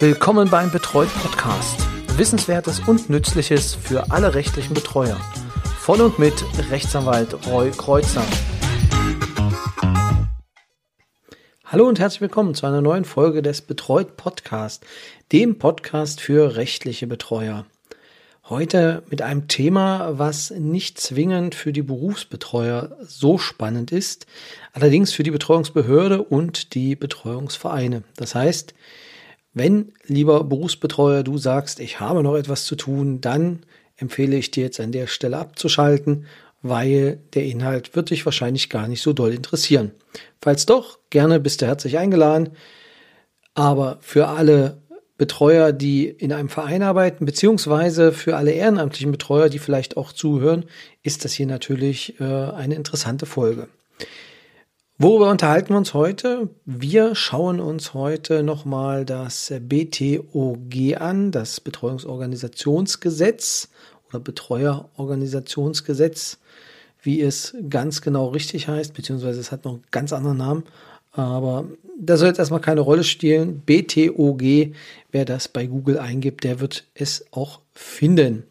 Willkommen beim Betreut Podcast. Wissenswertes und Nützliches für alle rechtlichen Betreuer. Von und mit Rechtsanwalt Roy Kreuzer. Hallo und herzlich willkommen zu einer neuen Folge des Betreut Podcast, dem Podcast für rechtliche Betreuer. Heute mit einem Thema, was nicht zwingend für die Berufsbetreuer so spannend ist, allerdings für die Betreuungsbehörde und die Betreuungsvereine. Das heißt, wenn, lieber Berufsbetreuer, du sagst, ich habe noch etwas zu tun, dann empfehle ich dir jetzt an der Stelle abzuschalten, weil der Inhalt wird dich wahrscheinlich gar nicht so doll interessieren. Falls doch, gerne bist du herzlich eingeladen. Aber für alle Betreuer, die in einem Verein arbeiten, beziehungsweise für alle ehrenamtlichen Betreuer, die vielleicht auch zuhören, ist das hier natürlich äh, eine interessante Folge. Worüber unterhalten wir uns heute? Wir schauen uns heute nochmal das BTOG an, das Betreuungsorganisationsgesetz oder Betreuerorganisationsgesetz, wie es ganz genau richtig heißt, beziehungsweise es hat noch einen ganz anderen Namen. Aber das soll jetzt erstmal keine Rolle spielen. BTOG, wer das bei Google eingibt, der wird es auch finden.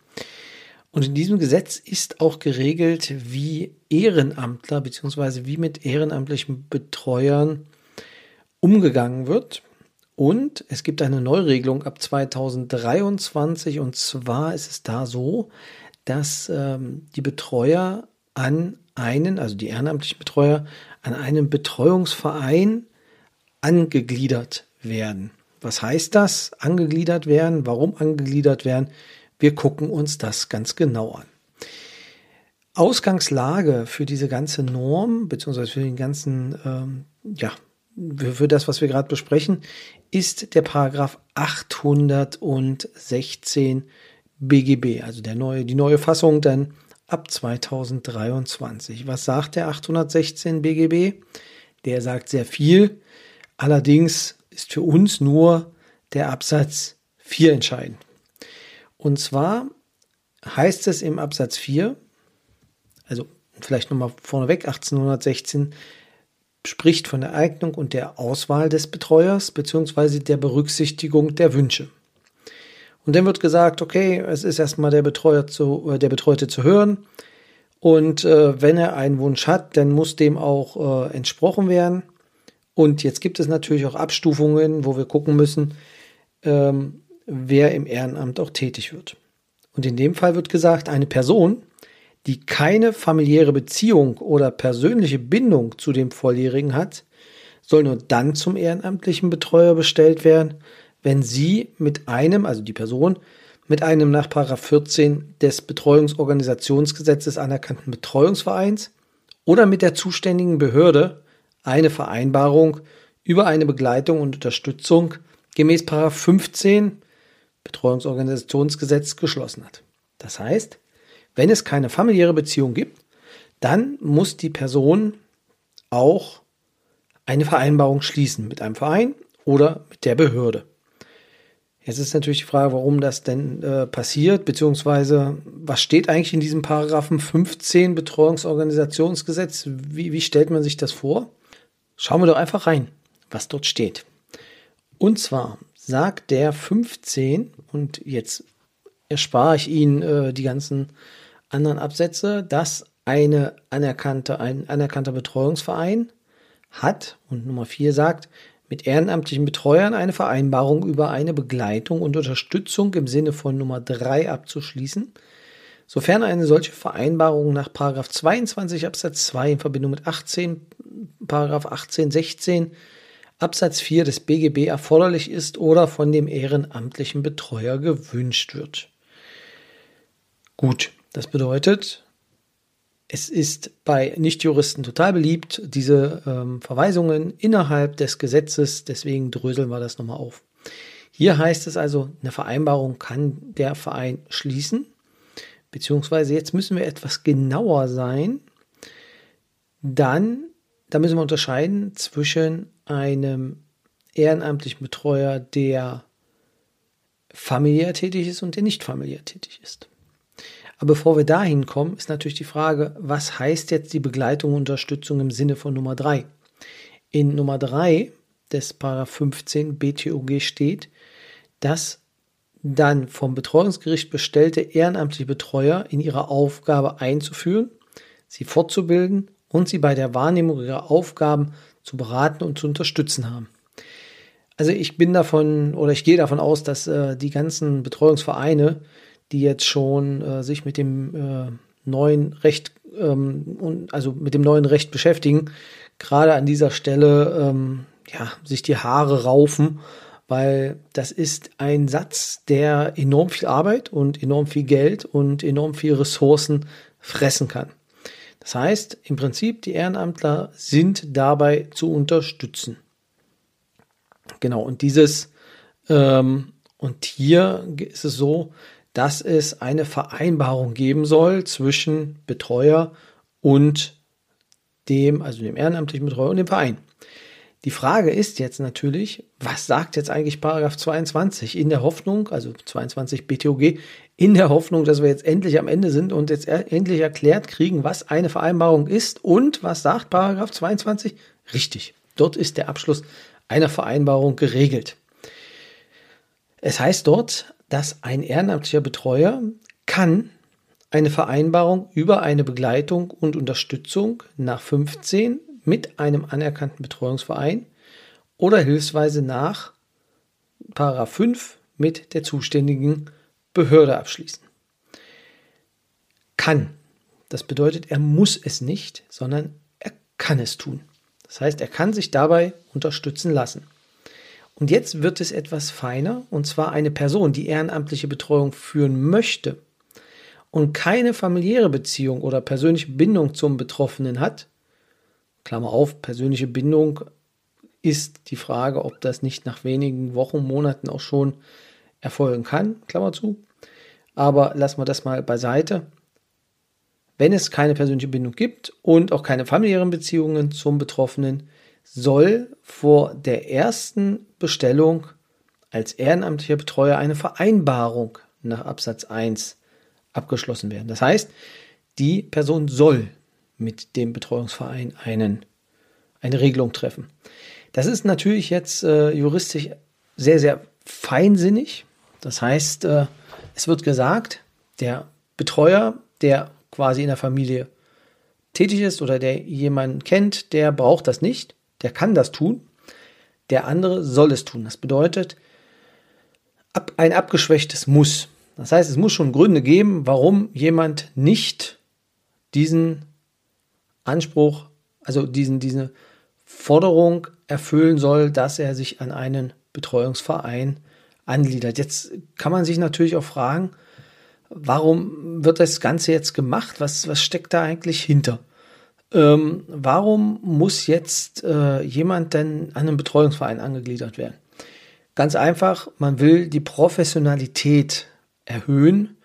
Und in diesem Gesetz ist auch geregelt, wie Ehrenamtler bzw. wie mit ehrenamtlichen Betreuern umgegangen wird. Und es gibt eine Neuregelung ab 2023 und zwar ist es da so, dass ähm, die Betreuer an einen, also die ehrenamtlichen Betreuer, an einen Betreuungsverein angegliedert werden. Was heißt das? Angegliedert werden? Warum angegliedert werden? Wir gucken uns das ganz genau an. Ausgangslage für diese ganze Norm, beziehungsweise für den ganzen, ähm, ja, für das, was wir gerade besprechen, ist der Paragraph 816 BGB, also der neue, die neue Fassung dann ab 2023. Was sagt der 816 BGB? Der sagt sehr viel. Allerdings ist für uns nur der Absatz 4 entscheidend. Und zwar heißt es im Absatz 4, also vielleicht nochmal vorneweg, 1816 spricht von der Eignung und der Auswahl des Betreuers beziehungsweise der Berücksichtigung der Wünsche. Und dann wird gesagt, okay, es ist erstmal der Betreuer zu, äh, der Betreute zu hören. Und äh, wenn er einen Wunsch hat, dann muss dem auch äh, entsprochen werden. Und jetzt gibt es natürlich auch Abstufungen, wo wir gucken müssen, ähm, wer im Ehrenamt auch tätig wird. Und in dem Fall wird gesagt, eine Person, die keine familiäre Beziehung oder persönliche Bindung zu dem Volljährigen hat, soll nur dann zum ehrenamtlichen Betreuer bestellt werden, wenn sie mit einem, also die Person, mit einem nach 14 des Betreuungsorganisationsgesetzes anerkannten Betreuungsvereins oder mit der zuständigen Behörde eine Vereinbarung über eine Begleitung und Unterstützung gemäß 15 Betreuungsorganisationsgesetz geschlossen hat. Das heißt, wenn es keine familiäre Beziehung gibt, dann muss die Person auch eine Vereinbarung schließen mit einem Verein oder mit der Behörde. Jetzt ist natürlich die Frage, warum das denn äh, passiert, beziehungsweise was steht eigentlich in diesem Paragraphen 15 Betreuungsorganisationsgesetz? Wie, wie stellt man sich das vor? Schauen wir doch einfach rein, was dort steht. Und zwar sagt der 15, und jetzt erspare ich Ihnen äh, die ganzen anderen Absätze, dass eine anerkannte, ein anerkannter Betreuungsverein hat, und Nummer 4 sagt, mit ehrenamtlichen Betreuern eine Vereinbarung über eine Begleitung und Unterstützung im Sinne von Nummer 3 abzuschließen, sofern eine solche Vereinbarung nach 22 Absatz 2 in Verbindung mit 18, 18 16 Absatz 4 des BGB erforderlich ist oder von dem ehrenamtlichen Betreuer gewünscht wird. Gut, das bedeutet, es ist bei Nichtjuristen total beliebt, diese ähm, Verweisungen innerhalb des Gesetzes, deswegen dröseln wir das nochmal auf. Hier heißt es also, eine Vereinbarung kann der Verein schließen, beziehungsweise jetzt müssen wir etwas genauer sein. Dann, da müssen wir unterscheiden zwischen einem ehrenamtlichen Betreuer, der familiär tätig ist und der nicht familiär tätig ist. Aber bevor wir dahin kommen, ist natürlich die Frage, was heißt jetzt die Begleitung und Unterstützung im Sinne von Nummer 3? In Nummer 3 des Paragraph 15 BTOG steht, dass dann vom Betreuungsgericht bestellte ehrenamtliche Betreuer in ihre Aufgabe einzuführen, sie fortzubilden und sie bei der Wahrnehmung ihrer Aufgaben zu beraten und zu unterstützen haben. Also ich bin davon oder ich gehe davon aus, dass äh, die ganzen Betreuungsvereine, die jetzt schon äh, sich mit dem äh, neuen Recht ähm, und also mit dem neuen Recht beschäftigen, gerade an dieser Stelle ähm, ja sich die Haare raufen, weil das ist ein Satz, der enorm viel Arbeit und enorm viel Geld und enorm viel Ressourcen fressen kann. Das heißt, im Prinzip, die Ehrenamtler sind dabei zu unterstützen. Genau, und dieses, ähm, und hier ist es so, dass es eine Vereinbarung geben soll zwischen Betreuer und dem, also dem ehrenamtlichen Betreuer und dem Verein. Die Frage ist jetzt natürlich, was sagt jetzt eigentlich Paragraph 22 in der Hoffnung, also 22 BTOG, in der Hoffnung, dass wir jetzt endlich am Ende sind und jetzt endlich erklärt kriegen, was eine Vereinbarung ist und was sagt Paragraph 22? Richtig. Dort ist der Abschluss einer Vereinbarung geregelt. Es heißt dort, dass ein ehrenamtlicher Betreuer kann eine Vereinbarung über eine Begleitung und Unterstützung nach 15 mit einem anerkannten Betreuungsverein oder hilfsweise nach 5 mit der zuständigen Behörde abschließen. Kann. Das bedeutet, er muss es nicht, sondern er kann es tun. Das heißt, er kann sich dabei unterstützen lassen. Und jetzt wird es etwas feiner, und zwar eine Person, die ehrenamtliche Betreuung führen möchte und keine familiäre Beziehung oder persönliche Bindung zum Betroffenen hat, Klammer auf, persönliche Bindung ist die Frage, ob das nicht nach wenigen Wochen, Monaten auch schon erfolgen kann, Klammer zu. Aber lassen wir das mal beiseite. Wenn es keine persönliche Bindung gibt und auch keine familiären Beziehungen zum Betroffenen, soll vor der ersten Bestellung als ehrenamtlicher Betreuer eine Vereinbarung nach Absatz 1 abgeschlossen werden. Das heißt, die Person soll mit dem Betreuungsverein einen, eine Regelung treffen. Das ist natürlich jetzt äh, juristisch sehr, sehr feinsinnig. Das heißt, äh, es wird gesagt, der Betreuer, der quasi in der Familie tätig ist oder der jemanden kennt, der braucht das nicht, der kann das tun, der andere soll es tun. Das bedeutet ab, ein abgeschwächtes Muss. Das heißt, es muss schon Gründe geben, warum jemand nicht diesen Anspruch, also diesen, diese Forderung erfüllen soll, dass er sich an einen Betreuungsverein angliedert. Jetzt kann man sich natürlich auch fragen, warum wird das Ganze jetzt gemacht? Was, was steckt da eigentlich hinter? Ähm, warum muss jetzt äh, jemand denn an einen Betreuungsverein angegliedert werden? Ganz einfach, man will die Professionalität erhöhen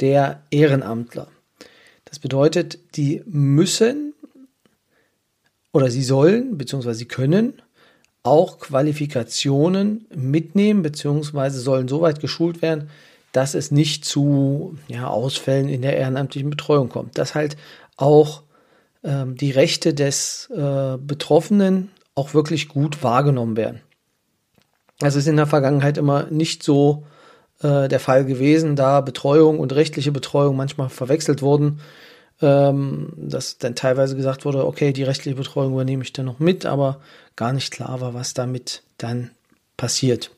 der Ehrenamtler. Das bedeutet, die müssen oder sie sollen bzw. sie können auch Qualifikationen mitnehmen bzw. sollen so weit geschult werden, dass es nicht zu ja, Ausfällen in der ehrenamtlichen Betreuung kommt. Dass halt auch ähm, die Rechte des äh, Betroffenen auch wirklich gut wahrgenommen werden. Das ist in der Vergangenheit immer nicht so äh, der Fall gewesen, da Betreuung und rechtliche Betreuung manchmal verwechselt wurden ähm, dass dann teilweise gesagt wurde, okay, die rechtliche Betreuung übernehme ich dann noch mit, aber gar nicht klar war, was damit dann passiert.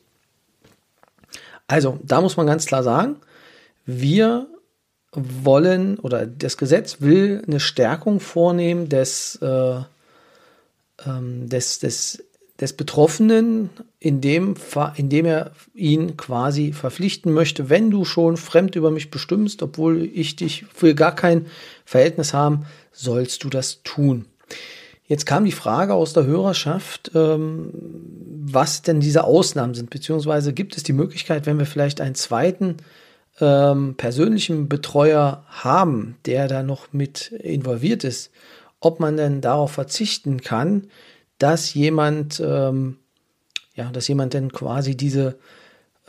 Also, da muss man ganz klar sagen, wir wollen oder das Gesetz will eine Stärkung vornehmen des, äh, ähm, des, des des Betroffenen, indem, indem er ihn quasi verpflichten möchte, wenn du schon fremd über mich bestimmst, obwohl ich dich für gar kein Verhältnis haben, sollst du das tun. Jetzt kam die Frage aus der Hörerschaft, ähm, was denn diese Ausnahmen sind, beziehungsweise gibt es die Möglichkeit, wenn wir vielleicht einen zweiten ähm, persönlichen Betreuer haben, der da noch mit involviert ist, ob man denn darauf verzichten kann, dass jemand, ähm, ja, dass jemand denn quasi diese,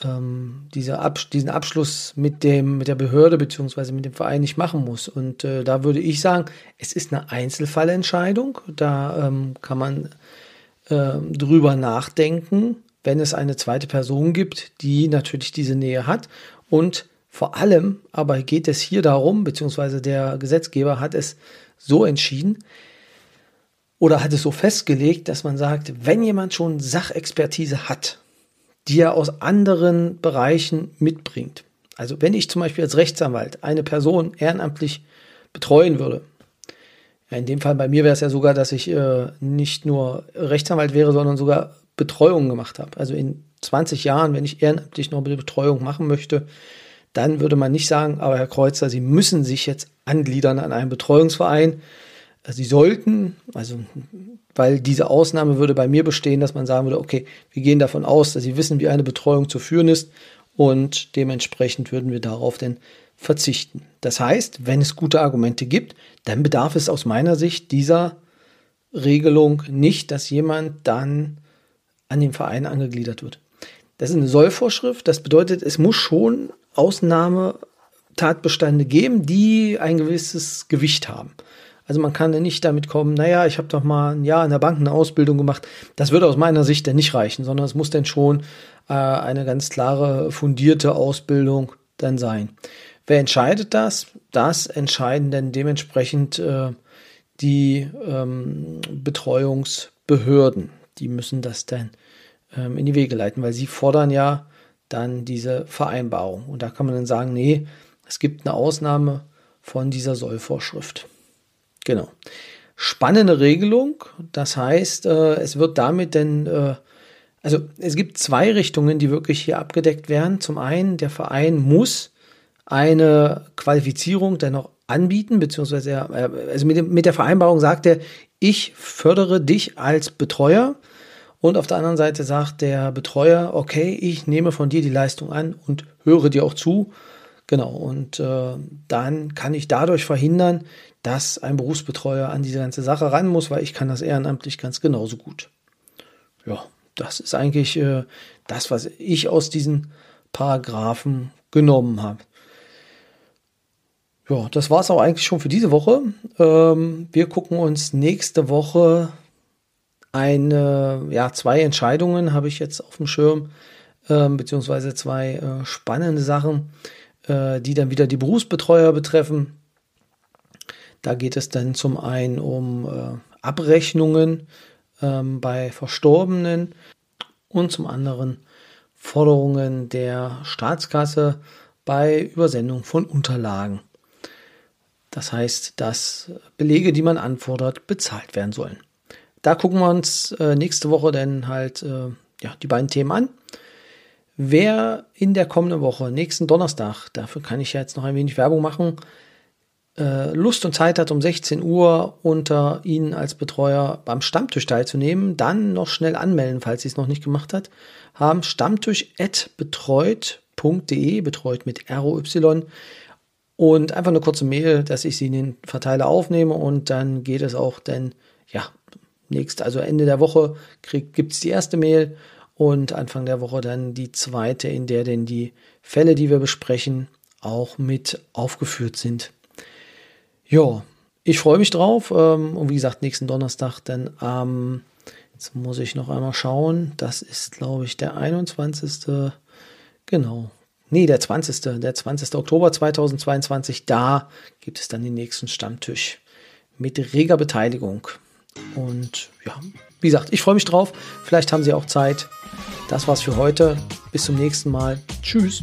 ähm, diese Abs diesen Abschluss mit dem, mit der Behörde beziehungsweise mit dem Verein nicht machen muss. Und äh, da würde ich sagen, es ist eine Einzelfallentscheidung. Da ähm, kann man äh, drüber nachdenken, wenn es eine zweite Person gibt, die natürlich diese Nähe hat. Und vor allem aber geht es hier darum, beziehungsweise der Gesetzgeber hat es so entschieden oder hat es so festgelegt, dass man sagt, wenn jemand schon Sachexpertise hat, die er aus anderen Bereichen mitbringt. Also wenn ich zum Beispiel als Rechtsanwalt eine Person ehrenamtlich betreuen würde, in dem Fall bei mir wäre es ja sogar, dass ich äh, nicht nur Rechtsanwalt wäre, sondern sogar Betreuung gemacht habe. Also in 20 Jahren, wenn ich ehrenamtlich noch eine Betreuung machen möchte, dann würde man nicht sagen, aber Herr Kreuzer, Sie müssen sich jetzt angliedern an einen Betreuungsverein. Sie sollten, also weil diese Ausnahme würde bei mir bestehen, dass man sagen würde, okay, wir gehen davon aus, dass Sie wissen, wie eine Betreuung zu führen ist und dementsprechend würden wir darauf denn verzichten. Das heißt, wenn es gute Argumente gibt, dann bedarf es aus meiner Sicht dieser Regelung nicht, dass jemand dann an den Verein angegliedert wird. Das ist eine Sollvorschrift. Das bedeutet, es muss schon Ausnahmetatbestände geben, die ein gewisses Gewicht haben. Also man kann nicht damit kommen, naja, ich habe doch mal ein Jahr in der Bank eine Ausbildung gemacht. Das würde aus meiner Sicht dann nicht reichen, sondern es muss dann schon äh, eine ganz klare, fundierte Ausbildung dann sein. Wer entscheidet das? Das entscheiden dann dementsprechend äh, die ähm, Betreuungsbehörden. Die müssen das dann ähm, in die Wege leiten, weil sie fordern ja dann diese Vereinbarung. Und da kann man dann sagen, nee, es gibt eine Ausnahme von dieser Sollvorschrift. Genau. Spannende Regelung. Das heißt, äh, es wird damit denn, äh, also es gibt zwei Richtungen, die wirklich hier abgedeckt werden. Zum einen, der Verein muss eine Qualifizierung dennoch anbieten, beziehungsweise er, also mit, dem, mit der Vereinbarung sagt er, ich fördere dich als Betreuer und auf der anderen Seite sagt der Betreuer, okay, ich nehme von dir die Leistung an und höre dir auch zu. Genau, und äh, dann kann ich dadurch verhindern, dass ein Berufsbetreuer an diese ganze Sache ran muss, weil ich kann das ehrenamtlich ganz genauso gut. Ja, das ist eigentlich äh, das, was ich aus diesen Paragraphen genommen habe. Ja, das war es auch eigentlich schon für diese Woche. Ähm, wir gucken uns nächste Woche eine, ja, zwei Entscheidungen habe ich jetzt auf dem Schirm, äh, beziehungsweise zwei äh, spannende Sachen, äh, die dann wieder die Berufsbetreuer betreffen. Da geht es dann zum einen um äh, Abrechnungen ähm, bei Verstorbenen und zum anderen Forderungen der Staatskasse bei Übersendung von Unterlagen. Das heißt, dass Belege, die man anfordert, bezahlt werden sollen. Da gucken wir uns äh, nächste Woche dann halt äh, ja, die beiden Themen an. Wer in der kommenden Woche, nächsten Donnerstag, dafür kann ich ja jetzt noch ein wenig Werbung machen, äh, Lust und Zeit hat, um 16 Uhr unter Ihnen als Betreuer beim Stammtisch teilzunehmen, dann noch schnell anmelden, falls Sie es noch nicht gemacht hat, haben stammtisch.betreut.de, betreut mit ROY und einfach eine kurze Mail, dass ich sie in den Verteiler aufnehme und dann geht es auch dann, ja, nächst, also Ende der Woche gibt es die erste Mail und Anfang der Woche dann die zweite, in der denn die Fälle, die wir besprechen, auch mit aufgeführt sind. Ja, ich freue mich drauf ähm, und wie gesagt, nächsten Donnerstag dann am, jetzt muss ich noch einmal schauen, das ist glaube ich der 21. Genau. Nee, der 20. Der 20. Oktober 2022, da gibt es dann den nächsten Stammtisch mit reger Beteiligung. Und ja, wie gesagt, ich freue mich drauf. Vielleicht haben Sie auch Zeit. Das war's für heute. Bis zum nächsten Mal. Tschüss.